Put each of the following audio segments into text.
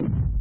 you.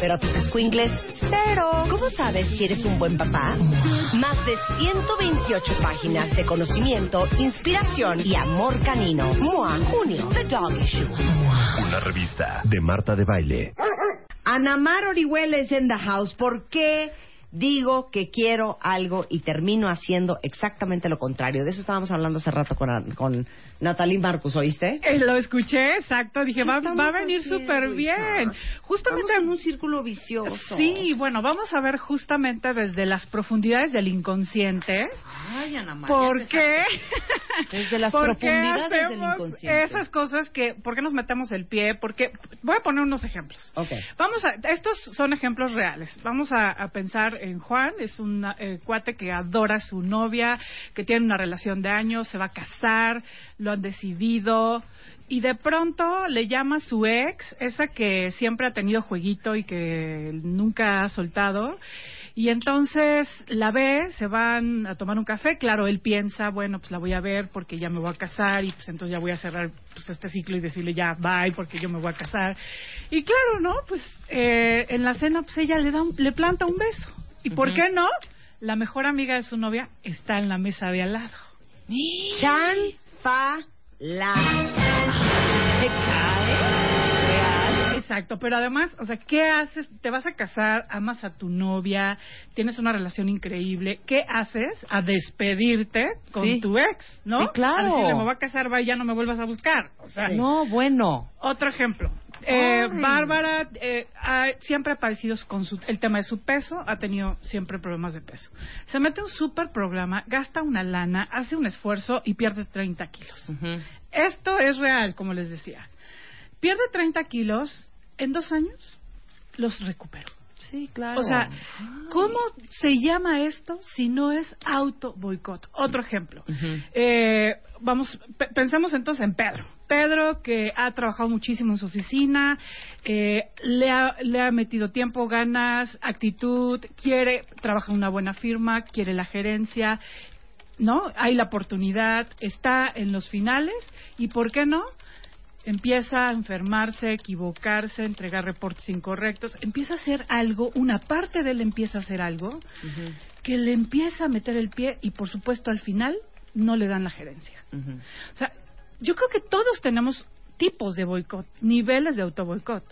pero tus squinkles, cero. ¿Cómo sabes si eres un buen papá? Más de 128 páginas de conocimiento, inspiración y amor canino. MOA, junio, The Dog Issue. Una revista de Marta de Baile. Anamar Orihuela es en the house. ¿Por qué digo que quiero algo y termino haciendo exactamente lo contrario? De eso estábamos hablando hace rato con, con Natalie Marcus, ¿oíste? Eh, lo escuché, exacto. Dije, va, va a venir súper bien. Justamente Estamos en un círculo vicioso. Sí, bueno, vamos a ver justamente desde las profundidades del inconsciente. Ay, Ana María, ¿Por qué? Desde las ¿Por qué profundidades del hacemos inconsciente. Esas cosas que, ¿por qué nos metemos el pie? Porque, voy a poner unos ejemplos. Ok. Vamos a, estos son ejemplos reales. Vamos a, a pensar en Juan, es un eh, cuate que adora a su novia, que tiene una relación de años, se va a casar, lo han decidido, y de pronto le llama a su ex, esa que siempre ha tenido jueguito y que nunca ha soltado. Y entonces la ve, se van a tomar un café. Claro, él piensa, bueno, pues la voy a ver porque ya me voy a casar y pues entonces ya voy a cerrar pues, este ciclo y decirle ya bye porque yo me voy a casar. Y claro, ¿no? Pues eh, en la cena pues ella le da un- le planta un beso. ¿Y por qué no? La mejor amiga de su novia está en la mesa de al lado. Chan, fa, la. Se cae. Real. Exacto, pero además, o sea, ¿qué haces? Te vas a casar, amas a tu novia, tienes una relación increíble. ¿Qué haces? A despedirte con Sí. tu ex, ¿no? Sí, claro. A decirle, me voy a casar, va y ya no me vuelvas a buscar. O sea, No, bueno. otro ejemplo. Eh. Bárbara eh, ha- siempre ha padecido con su- el tema de su peso, ha tenido siempre problemas de peso. Se mete a un super programa, gasta una lana, hace un esfuerzo y pierde 30 kilos. Esto es real, como les decía. Pierde 30 kilos, en dos años los recuperó. Sí, claro. O sea, ¿cómo se llama esto si no es auto boicot? Otro ejemplo. Eh, vamos, pe- pensemos entonces en Pedro. Pedro, que ha trabajado muchísimo en su oficina, eh, le, ha, le ha metido tiempo, ganas, actitud, quiere, trabaja en una buena firma, quiere la gerencia, ¿no? Hay la oportunidad, está en los finales, y ¿por qué no? Empieza a enfermarse, equivocarse, entregar reportes incorrectos, empieza a hacer algo, una parte de él empieza a hacer algo que le empieza a meter el pie y por supuesto al final no le dan la gerencia. O sea, yo creo que todos tenemos tipos de boicot, niveles de autoboicot.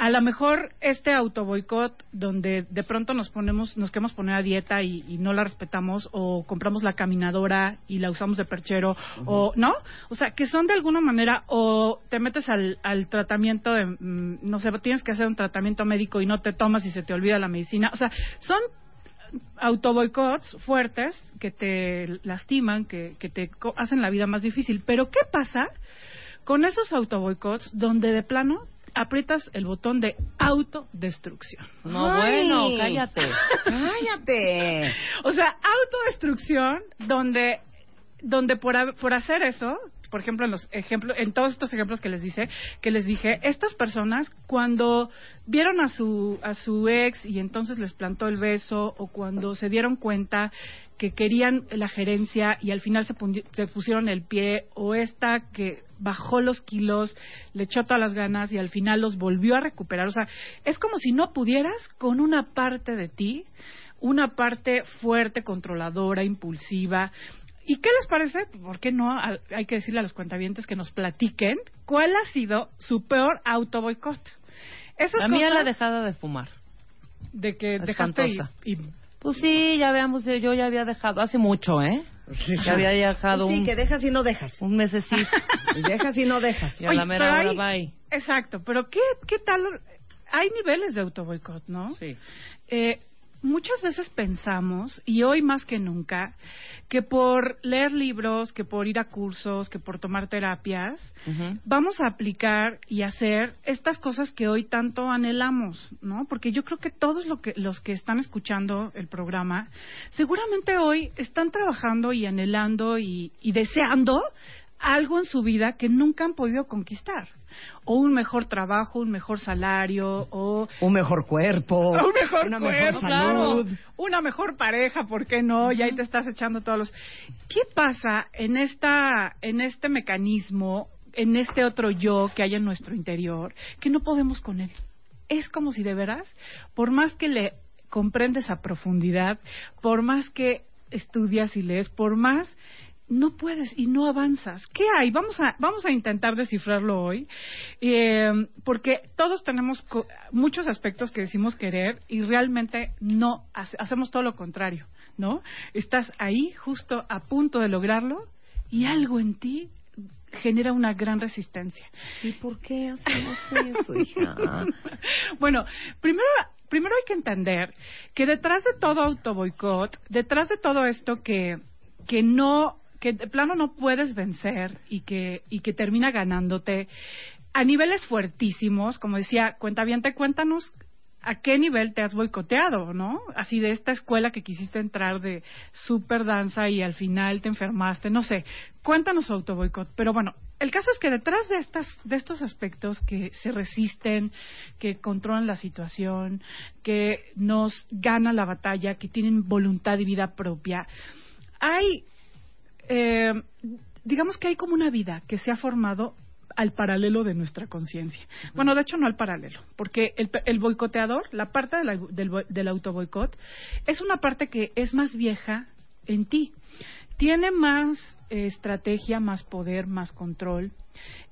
A lo mejor este autoboicot donde de pronto nos ponemos, nos queremos poner a dieta y, y no la respetamos o compramos la caminadora y la usamos de perchero o no, o sea que son de alguna manera o te metes al, al tratamiento de, mm, no sé, tienes que hacer un tratamiento médico y no te tomas y se te olvida la medicina, o sea son autoboicots fuertes que te lastiman, que, que te hacen la vida más difícil. Pero ¿qué pasa con esos autoboicots donde de plano aprietas el botón de autodestrucción? No, Ay. bueno, cállate. Cállate. O sea, autodestrucción donde donde por, por hacer eso, por ejemplo, en los ejemplos, en todos estos ejemplos que les dice, que les dije, estas personas cuando vieron a su a su ex y entonces les plantó el beso o cuando se dieron cuenta que querían la gerencia y al final se, se pusieron el pie o esta que bajó los kilos, le echó todas las ganas y al final los volvió a recuperar. O sea, es como si no pudieras con una parte de ti, una parte fuerte, controladora, impulsiva. ¿Y qué les parece? ¿Por qué no? Hay que decirle a los cuentavientes que nos platiquen cuál ha sido su peor autoboicot. esas La mía la dejada de fumar. de que dejaste y- Pues sí, ya veamos, eh, yo ya había dejado, hace mucho, ¿eh? Ya había dejado sí, un, que dejas y no dejas. un mesecito. Dejas y no dejas. Y a Oye, la mera hora, hay- bye. Exacto, pero ¿qué, qué tal? Hay niveles de autoboicot, ¿no? Sí. Eh, muchas veces pensamos, y hoy más que nunca, que por leer libros, que por ir a cursos, que por tomar terapias, vamos a aplicar y hacer estas cosas que hoy tanto anhelamos, ¿no? Porque yo creo que todos lo que, los que están escuchando el programa, seguramente hoy están trabajando y anhelando y, y deseando algo en su vida que nunca han podido conquistar. O un mejor trabajo, un mejor salario, o Un mejor cuerpo. un mejor una cuerpo, mejor claro. salud. una mejor pareja, ¿por qué no? Y ahí te estás echando todos los. ¿Qué pasa en esta, en este mecanismo, en este otro yo que hay en nuestro interior, que no podemos con él? Es como si de veras, por más que le comprendes a profundidad, por más que estudias y lees, por más no puedes y no avanzas. ¿Qué hay? Vamos a, vamos a intentar descifrarlo hoy, eh, porque todos tenemos co- muchos aspectos que decimos querer y realmente no hace- hacemos todo lo contrario, ¿no? Estás ahí justo a punto de lograrlo y algo en ti genera una gran resistencia. ¿Y por qué hacemos eso, hija? Bueno, primero, primero hay que entender que detrás de todo autoboicot, detrás de todo esto que, que no, que de plano no puedes vencer y que, y que termina ganándote a niveles fuertísimos, como decía, cuenta bien, te cuéntanos a qué nivel te has boicoteado, ¿no? Así de esta escuela que quisiste entrar de super danza y al final te enfermaste, no sé. Cuéntanos autoboicot. Pero bueno, el caso es que detrás de estas, de estos aspectos que se resisten, que controlan la situación, que nos ganan la batalla, que tienen voluntad y vida propia, hay eh, digamos que hay como una vida que se ha formado al paralelo de nuestra conciencia. Bueno, de hecho no al paralelo, porque el, el boicoteador, la parte de la- del, del autoboicot, es una parte que es más vieja en ti. Tiene más eh, estrategia, más poder, más control.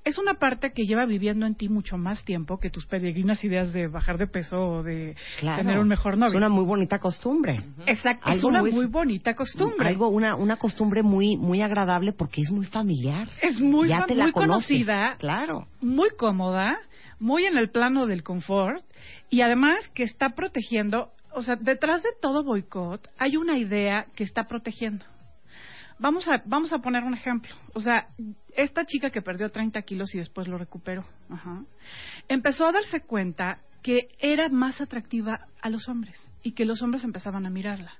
Es una parte que lleva viviendo en ti mucho más tiempo que tus peregrinas ideas de bajar de peso o de Claro. tener un mejor novio. Es una muy bonita costumbre. Exacto, es una muy- muy bonita costumbre. Algo, una, una costumbre muy, muy agradable porque es muy familiar. Es muy, ya te la muy conocida, Claro. muy cómoda, muy en el plano del confort y además que está protegiendo, o sea, detrás de todo boicot hay una idea que está protegiendo. Vamos a, vamos a poner un ejemplo. O sea, esta chica que perdió 30 kilos y después lo recuperó, ajá, empezó a darse cuenta que era más atractiva a los hombres y que los hombres empezaban a mirarla.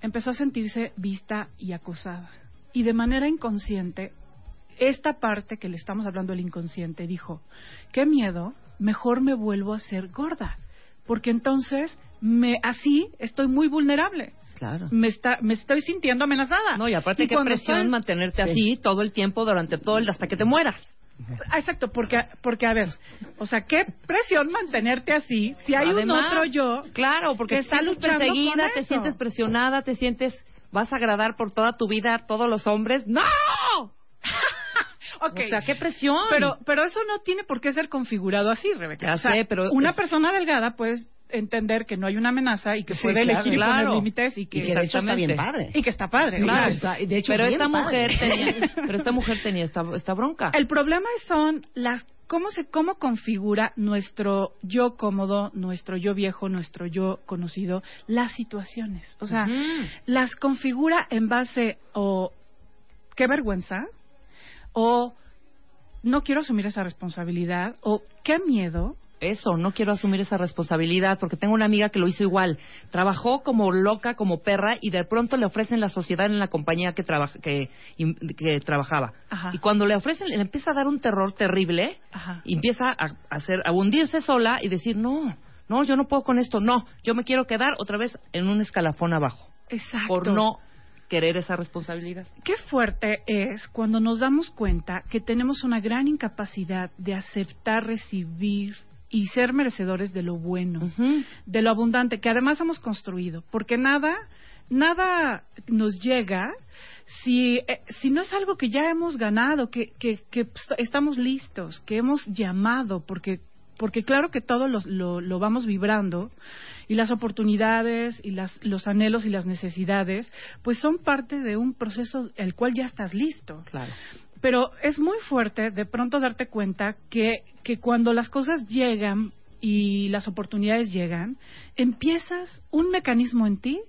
Empezó a sentirse vista y acosada. Y de manera inconsciente esta parte que le estamos hablando del inconsciente dijo, qué miedo, mejor me vuelvo a ser gorda, porque entonces me así estoy muy vulnerable. Claro. Me está me estoy sintiendo amenazada. No, y aparte qué cuando presión estoy- mantenerte Sí. así todo el tiempo durante todo el hasta que te mueras. Ah, Exacto, porque porque a ver, o sea, qué presión mantenerte así si hay un Además, otro yo Claro, porque que te está sientes luchando perseguida, te sientes presionada, te sientes vas a agradar por toda tu vida a todos los hombres. ¡No! Ok. O sea, qué presión. Pero, pero eso no tiene por qué ser configurado así, Rebeca. Ya O sea, sé, pero una es- persona delgada puede entender que no hay una amenaza y que Sí, puede claro, elegir y claro. poner límites y que, Y que de hecho está bien padre. y que está padre. Claro, claro. está- de hecho, pero bien esta padre. mujer tenía, pero esta mujer tenía esta, esta bronca. El problema son las cómo se cómo configura nuestro yo cómodo, nuestro yo viejo, nuestro yo conocido, las situaciones. O sea, las configura en base o qué vergüenza o no quiero asumir esa responsabilidad o qué miedo Eso, no quiero asumir esa responsabilidad porque tengo una amiga que lo hizo igual. Trabajó como loca, como perra y de pronto le ofrecen la sociedad en la compañía que, trabaja, que, que trabajaba. Ajá. Y cuando le ofrecen, le empieza a dar un terror terrible Ajá. y empieza a, a hacer, a hundirse sola y decir, no, no, yo no puedo con esto, no, yo me quiero quedar otra vez en un escalafón abajo Exacto. por no querer esa responsabilidad. Qué fuerte es cuando nos damos cuenta que tenemos una gran incapacidad de aceptar, recibir y ser merecedores de lo bueno, de lo abundante que además hemos construido, porque nada nada nos llega si eh, si no es algo que ya hemos ganado, que que, que estamos listos, que hemos llamado porque porque claro que todo lo, lo vamos vibrando y las oportunidades y las, los anhelos y las necesidades, pues son parte de un proceso el cual ya estás listo. Claro. Pero es muy fuerte de pronto darte cuenta que, que cuando las cosas llegan y las oportunidades llegan, empiezas un mecanismo en ti,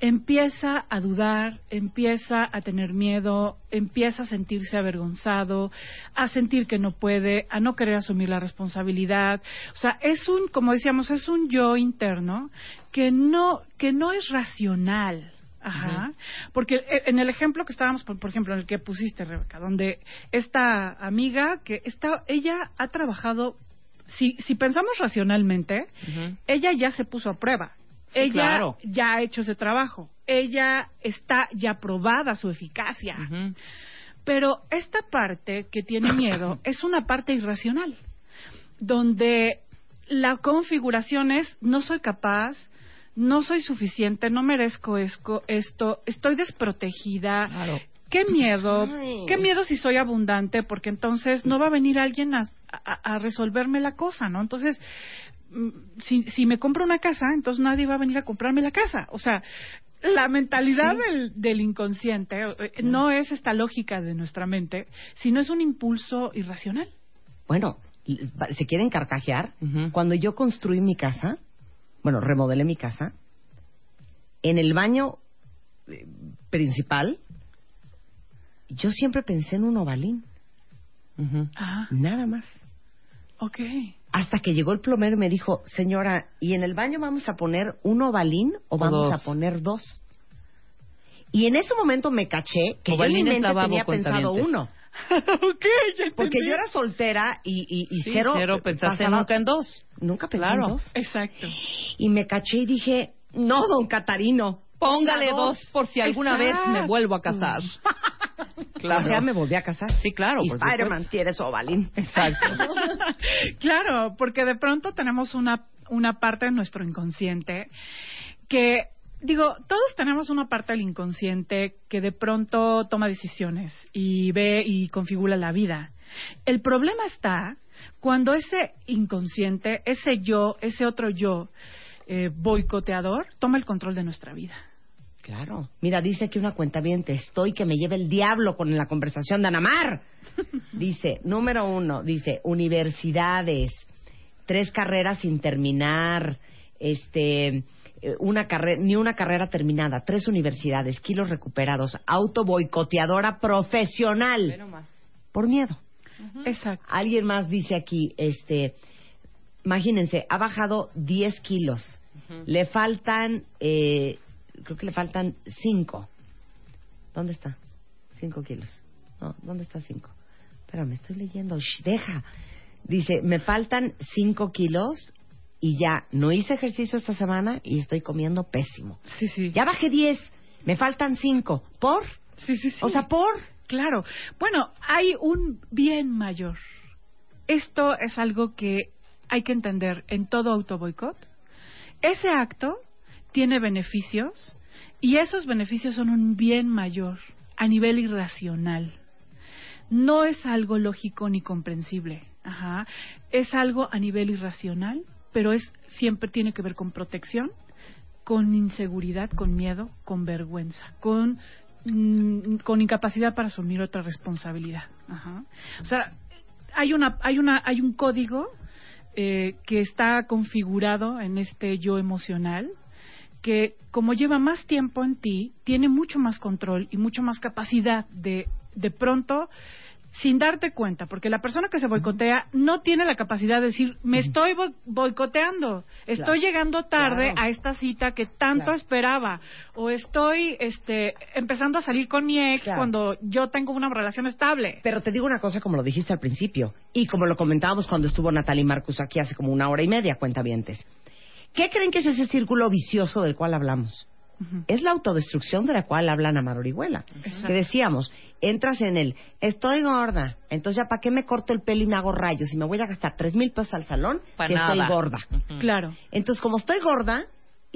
empieza a dudar, empieza a tener miedo, empieza a sentirse avergonzado, a sentir que no puede, a no querer asumir la responsabilidad. O sea, es un, como decíamos, es un yo interno que no, que no es racional. Ajá. Porque eh, en el ejemplo que estábamos, por, por ejemplo, en el que pusiste, Rebeca, donde esta amiga que está, ella ha trabajado, si, si pensamos racionalmente, ella ya se puso a prueba. Sí, ella claro. ya ha hecho ese trabajo. Ella está ya probada su eficacia. Pero esta parte que tiene miedo es una parte irracional, donde la configuración es no soy capaz, no soy suficiente, no merezco esto, estoy desprotegida. Claro. Qué miedo, Ay. qué miedo si soy abundante, porque entonces no va a venir alguien a, a- a resolverme la cosa, ¿no? Entonces, mm, si, si me compro una casa, entonces nadie va a venir a comprarme la casa. O sea, la mentalidad del, del inconsciente eh, no es esta lógica de nuestra mente, sino es un impulso irracional. Bueno, ¿se quieren carcajear? Cuando yo construí mi casa, bueno, remodelé mi casa, en el baño eh, principal, yo siempre pensé en un ovalín. Ah, nada más. ok. Hasta que llegó el plomero y me dijo, señora, ¿y en el baño vamos a poner un ovalín o O vamos dos. a poner dos? Y en ese momento me caché que yo en mi mente lavabo, tenía pensado uno. ok, ya Porque yo era soltera y, y, y Sí, cero, cero pensaste pasaba- nunca en dos. Nunca Claro. en dos. Exacto. Y me caché y dije, no, don Catarino. Póngale dos por si alguna vez me vuelvo a casar. Claro. Ya me volví a casar. Sí, claro, Y Spider-Man tiene su ovalín. Exacto. claro, porque de pronto tenemos una, una parte de nuestro inconsciente que, digo, todos tenemos una parte del inconsciente que de pronto toma decisiones y ve y configura la vida. El problema está cuando ese inconsciente, ese yo, ese otro yo, eh, boicoteador, toma el control de nuestra vida. Claro. Mira, dice aquí una cuenta bien, estoy que me lleve el diablo con la conversación de Anamar. Dice, número uno, dice, universidades, tres carreras sin terminar, este, eh, una carrera, ni una carrera terminada, tres universidades, kilos recuperados, auto boicoteadora profesional. Por miedo. Exacto. Alguien más dice aquí, este, imagínense, ha bajado 10 kilos. Le faltan, eh, creo que le faltan 5. ¿Dónde está? 5 kilos. No, ¿dónde está 5? Espérame, estoy leyendo. Shh, deja. Dice, me faltan 5 kilos y ya no hice ejercicio esta semana y estoy comiendo pésimo. Sí, sí. Ya bajé 10, me faltan 5. ¿Por? Sí, sí, sí. O sea, ¿por? Claro. Bueno, hay un bien mayor. Esto es algo que hay que entender en todo autoboicot. Ese acto tiene beneficios y esos beneficios son un bien mayor a nivel irracional. No es algo lógico ni comprensible. Ajá. Es algo a nivel irracional, pero es siempre tiene que ver con protección, con inseguridad, con miedo, con vergüenza, con mm, con incapacidad para asumir otra responsabilidad. Ajá. O sea, hay una hay una hay un código eh, que está configurado en este yo emocional que como lleva más tiempo en ti tiene mucho más control y mucho más capacidad de de pronto sin darte cuenta, porque la persona que se boicotea no tiene la capacidad de decir, me estoy bo- boicoteando, estoy Claro. llegando tarde Claro. a esta cita que tanto Claro. esperaba, o estoy este, empezando a salir con mi ex cuando yo tengo una relación estable. Pero te digo una cosa como lo dijiste al principio y como lo comentábamos cuando estuvo Natalie Marcus aquí hace como una hora y media, cuentavientes. ¿Qué creen que es ese círculo vicioso del cual hablamos? Es la autodestrucción de la cual habla Ana Mar Orihuela. Exacto. Que decíamos, entras en el, estoy gorda, entonces ya para qué me corto el pelo y me hago rayos y me voy a gastar tres mil pesos al salón Pa' si estoy gorda. Claro. Entonces, como estoy gorda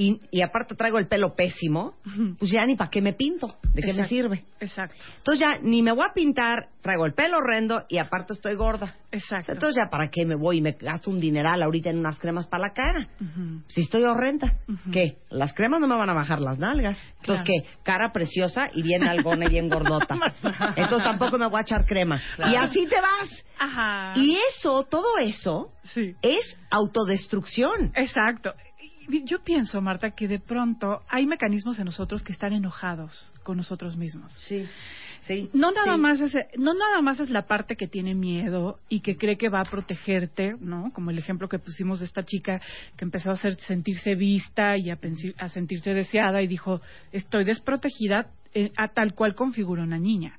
y, y aparte traigo el pelo pésimo, pues ya ni para qué me pinto, ¿de qué me Exacto. sirve? Exacto, Entonces ya ni me voy a pintar, traigo el pelo horrendo y aparte estoy gorda. exacto. Entonces ya para qué me voy y me gasto un dineral ahorita en unas cremas para la cara. Ujú. Si estoy horrenda, Ujú. ¿qué? Las cremas no me van a bajar las nalgas. Entonces, Claro. ¿qué? Cara preciosa y bien algona y bien gordota. Entonces tampoco me voy a echar crema. Claro. Y así te vas. Ajá. Y eso, todo eso, Sí. es autodestrucción. Exacto. Yo pienso, Marta, que de pronto hay mecanismos en nosotros que están enojados con nosotros mismos. Sí, sí. No nada sí. más es no nada más es la parte que tiene miedo y que cree que va a protegerte, ¿no? Como el ejemplo que pusimos de esta chica que empezó a hacer, sentirse vista y a sentirse deseada y dijo estoy desprotegida eh, a tal cual configura una niña.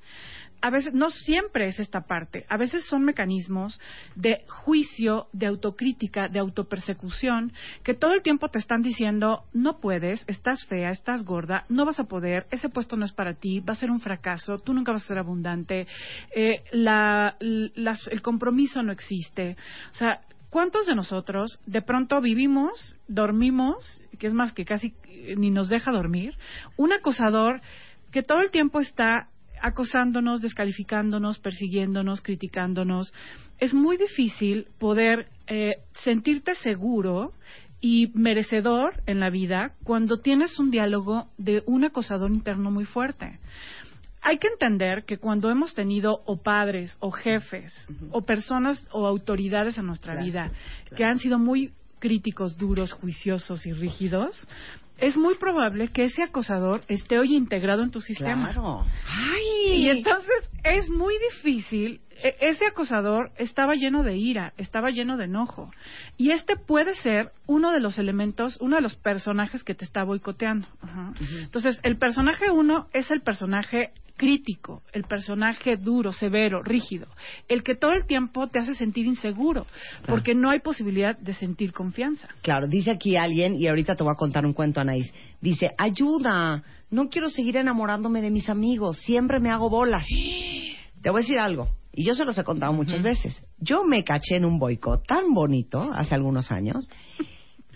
A veces no siempre es esta parte, a veces son mecanismos de juicio, de autocrítica, de autopersecución, que todo el tiempo te están diciendo, no puedes, estás fea, estás gorda, no vas a poder, ese puesto no es para ti, va a ser un fracaso, tú nunca vas a ser abundante, eh, la- el compromiso no existe. O sea, ¿cuántos de nosotros de pronto vivimos, dormimos, que es más que casi eh, ni nos deja dormir, un acosador que todo el tiempo está acosándonos, descalificándonos, persiguiéndonos, criticándonos. Es muy difícil poder eh, sentirte seguro y merecedor en la vida cuando tienes un diálogo de un acosador interno muy fuerte. Hay que entender que cuando hemos tenido o padres o jefes o personas o autoridades en nuestra Claro, vida que han sido muy críticos, duros, juiciosos y rígidos, es muy probable que ese acosador esté hoy integrado en tu sistema. Claro. ¡Ay! Y entonces es muy difícil. e- Ese acosador estaba lleno de ira, estaba lleno de enojo. Y este puede ser uno de los elementos, uno de los personajes que te está boicoteando. Ajá. Entonces, el personaje uno es el personaje crítico, el personaje duro, severo, rígido, el que todo el tiempo te hace sentir inseguro, porque no hay posibilidad de sentir confianza. Claro, dice aquí alguien, y ahorita te voy a contar un cuento, Anaís. Dice, ayuda, no quiero seguir enamorándome de mis amigos, siempre me hago bolas. Te voy a decir algo, y yo se los he contado muchas veces. Yo me caché en un boicot tan bonito hace algunos años.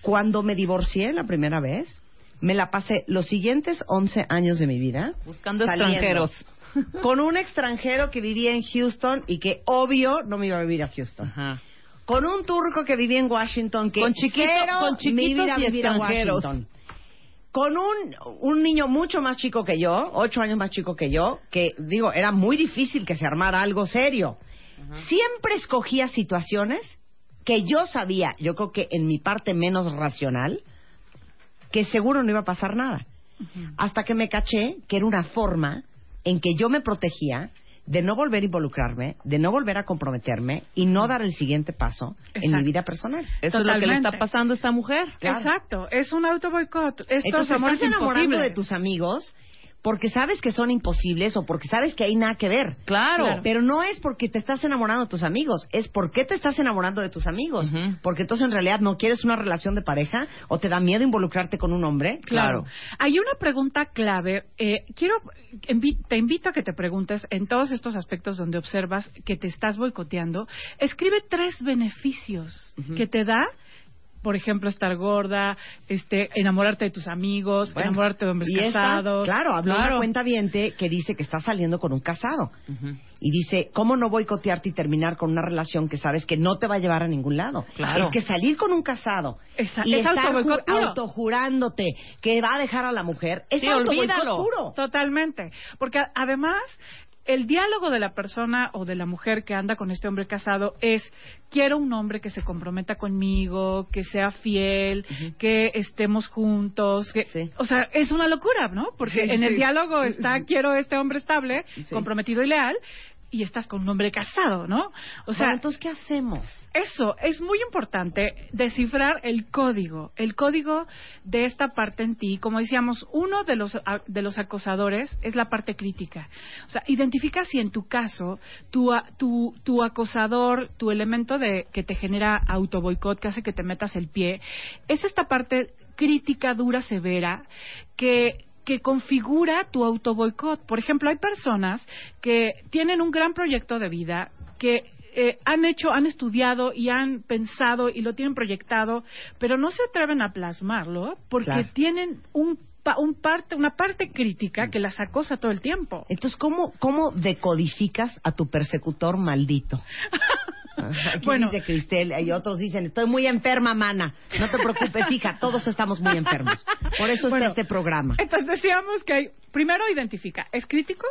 Cuando me divorcié la primera vez, me la pasé los siguientes 11 años de mi vida Buscando saliendo extranjeros. Con un extranjero que vivía en Houston y que obvio no me iba a vivir a Houston Ajá. con un turco que vivía en Washington que Con chiquito- con me iba a vivir a. Washington. Con un, un niño mucho más chico que yo, ocho años más chico que yo, que digo, era muy difícil que se armara algo serio. Siempre escogía situaciones que yo sabía, yo creo que en mi parte menos racional, que seguro no iba a pasar nada. Hasta que me caché que era una forma en que yo me protegía de no volver a involucrarme, de no volver a comprometerme y no dar el siguiente paso en mi vida personal. Eso es lo que le está pasando a esta mujer. Claro. Exacto, es un auto boicot. Esto es Entonces amor estás es enamorando imposible. de tus amigos porque sabes que son imposibles o porque sabes que hay nada que ver. Claro. Claro. Pero no es porque te estás enamorando de tus amigos, es porque te estás enamorando de tus amigos. Porque entonces en realidad no quieres una relación de pareja o te da miedo involucrarte con un hombre. Claro. Hay una pregunta clave. Eh, quiero, te invito a que te preguntes en todos estos aspectos donde observas que te estás boicoteando. Escribe tres beneficios que te da. Por ejemplo, estar gorda, este, enamorarte de tus amigos, Bueno, enamorarte de hombres y esta, casados. claro, habló una cuenta viente que dice que está saliendo con un casado. Y dice, ¿cómo no boicotearte y terminar con una relación que sabes que no te va a llevar a ningún lado? Claro. Es que salir con un casado Esa- y es estar autojurándote que va a dejar a la mujer, es Sí, olvídalo. puro. Totalmente. Porque además, el diálogo de la persona o de la mujer que anda con este hombre casado es, quiero un hombre que se comprometa conmigo, que sea fiel, que estemos juntos. Que, Sí. O sea, es una locura, ¿no? Porque Sí, en el diálogo está, quiero este hombre estable, comprometido y leal, y estás con un hombre casado, ¿no? O sea, Bueno, entonces, ¿qué hacemos? eso es muy importante descifrar el código, el código de esta parte en ti. Como decíamos, uno de los de los acosadores es la parte crítica. O sea, identifica si en tu caso tu tu, tu acosador, tu elemento de que te genera autoboicot, que hace que te metas el pie, es esta parte crítica, dura, severa, que que configura tu autoboicot. Por ejemplo, hay personas que tienen un gran proyecto de vida, que eh, han hecho, han estudiado y han pensado y lo tienen proyectado, pero no se atreven a plasmarlo porque Claro. tienen un, un parte, una parte crítica que las acosa todo el tiempo. Entonces, ¿cómo, ¿cómo decodificas a tu persecutor maldito? Aquí Bueno. dice Cristel y otros dicen, estoy muy enferma, mana. No te preocupes, hija, todos estamos muy enfermos. Por eso Bueno, está este programa. Entonces decíamos que hay- primero identifica, ¿es crítico?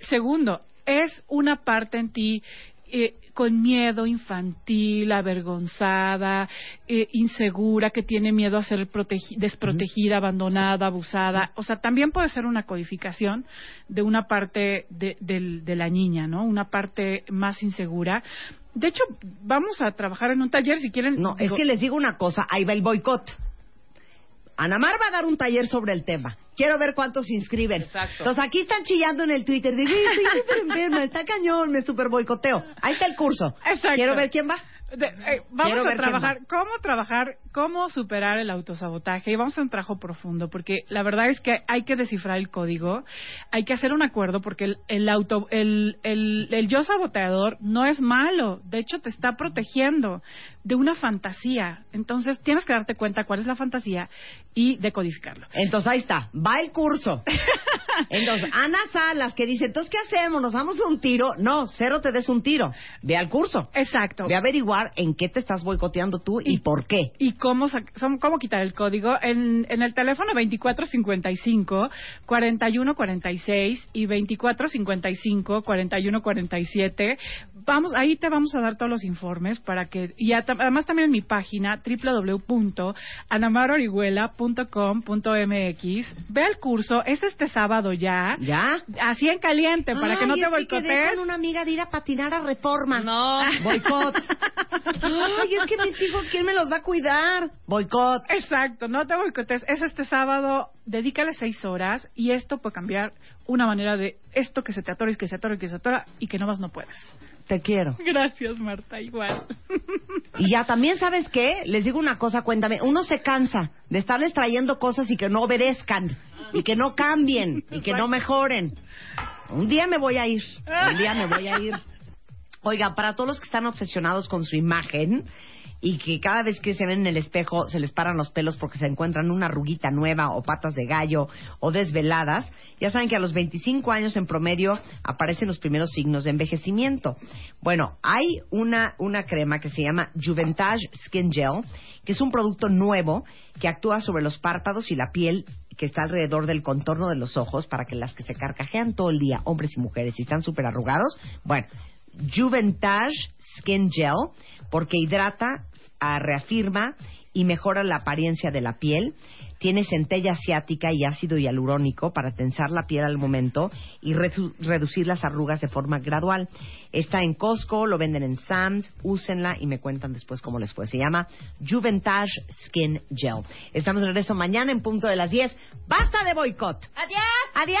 Segundo, es una parte en ti eh, con miedo infantil, avergonzada, eh, insegura, que tiene miedo a ser protegi- desprotegida, abandonada, abusada. O sea, también puede ser una codificación de una parte de, del- de la niña, ¿no? Una parte más insegura. De hecho, vamos a trabajar en un taller, si quieren. No, es que les digo una cosa, ahí va el boicot. Anamar va a dar un taller sobre el tema. Quiero ver cuántos se inscriben. Exacto. Entonces aquí están chillando en el Twitter. Digo, "Ay, estoy súper enferma, está cañón, me super boicoteo. Ahí está el curso. Exacto. Quiero ver quién va. De- eh, vamos Quiero a trabajar cómo trabajar, cómo superar el autosabotaje y vamos a un trabajo profundo porque la verdad es que hay que descifrar el código, hay que hacer un acuerdo porque el, el auto, el, el, el yo saboteador no es malo, de hecho te está protegiendo de una fantasía, entonces tienes que darte cuenta cuál es la fantasía y decodificarlo. Entonces ahí está, va el curso. Entonces, Ana Salas que dice, entonces, ¿qué hacemos? ¿Nos damos un tiro? No, cero te des un tiro. Ve al curso. Exacto. Ve a averiguar en qué te estás boicoteando tú y, Y- por qué. y cómo, son- cómo quitar el código en, en el teléfono 2455 4146 y 2455 4147 vamos ahí te vamos a dar todos los informes para que y a- además también en mi página www.anamarorihuela.com.mx ve el curso es este sábado ya ¿Ya? así en caliente para que no te es que boicotees con una amiga de ir a patinar a Reforma. No. Boicot. Ay, es que mis hijos, ¿quién me los va a cuidar? Boicot. Exacto, no te boicotes. Es este sábado, dedícale seis horas y esto puede cambiar una manera de esto que se te atora y que se atora y que se atora y que no más no puedes. Te quiero. Gracias, Marta, igual. Y ya también, ¿sabes qué? Les digo una cosa, cuéntame. Uno se cansa de estarles trayendo cosas y que no obedezcan, y que no cambien, y que no mejoren. Un día me voy a ir. Un día me voy a ir. Oiga, para todos los que están obsesionados con su imagen y que cada vez que se ven en el espejo se les paran los pelos porque se encuentran una arruguita nueva o patas de gallo o desveladas, ya saben que a los 25 años en promedio aparecen los primeros signos de envejecimiento. Bueno, hay una, una crema que se llama Juventage Skin Gel, que es un producto nuevo que actúa sobre los párpados y la piel que está alrededor del contorno de los ojos para que las que se carcajean todo el día, hombres y mujeres, y están súper arrugados, bueno, Juventage Skin Gel, porque hidrata, ah, reafirma y mejora la apariencia de la piel. Tiene centella asiática y ácido hialurónico para tensar la piel al momento y redu- reducir las arrugas de forma gradual. Está en Costco, lo venden en Sam's, úsenla y me cuentan después cómo les fue. Se llama Juventage Skin Gel. Estamos de regreso mañana en punto de las 10. ¡Basta de boicot! ¡Adiós! ¡Adiós!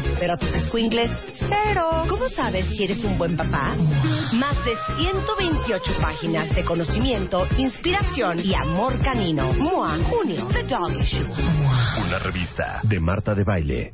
pero tus squinkles, cero. ¿Cómo sabes si eres un buen papá? Más de 128 páginas de conocimiento, inspiración y amor canino. MOA, junio, The Dog Issue. Una revista de Marta de Baile.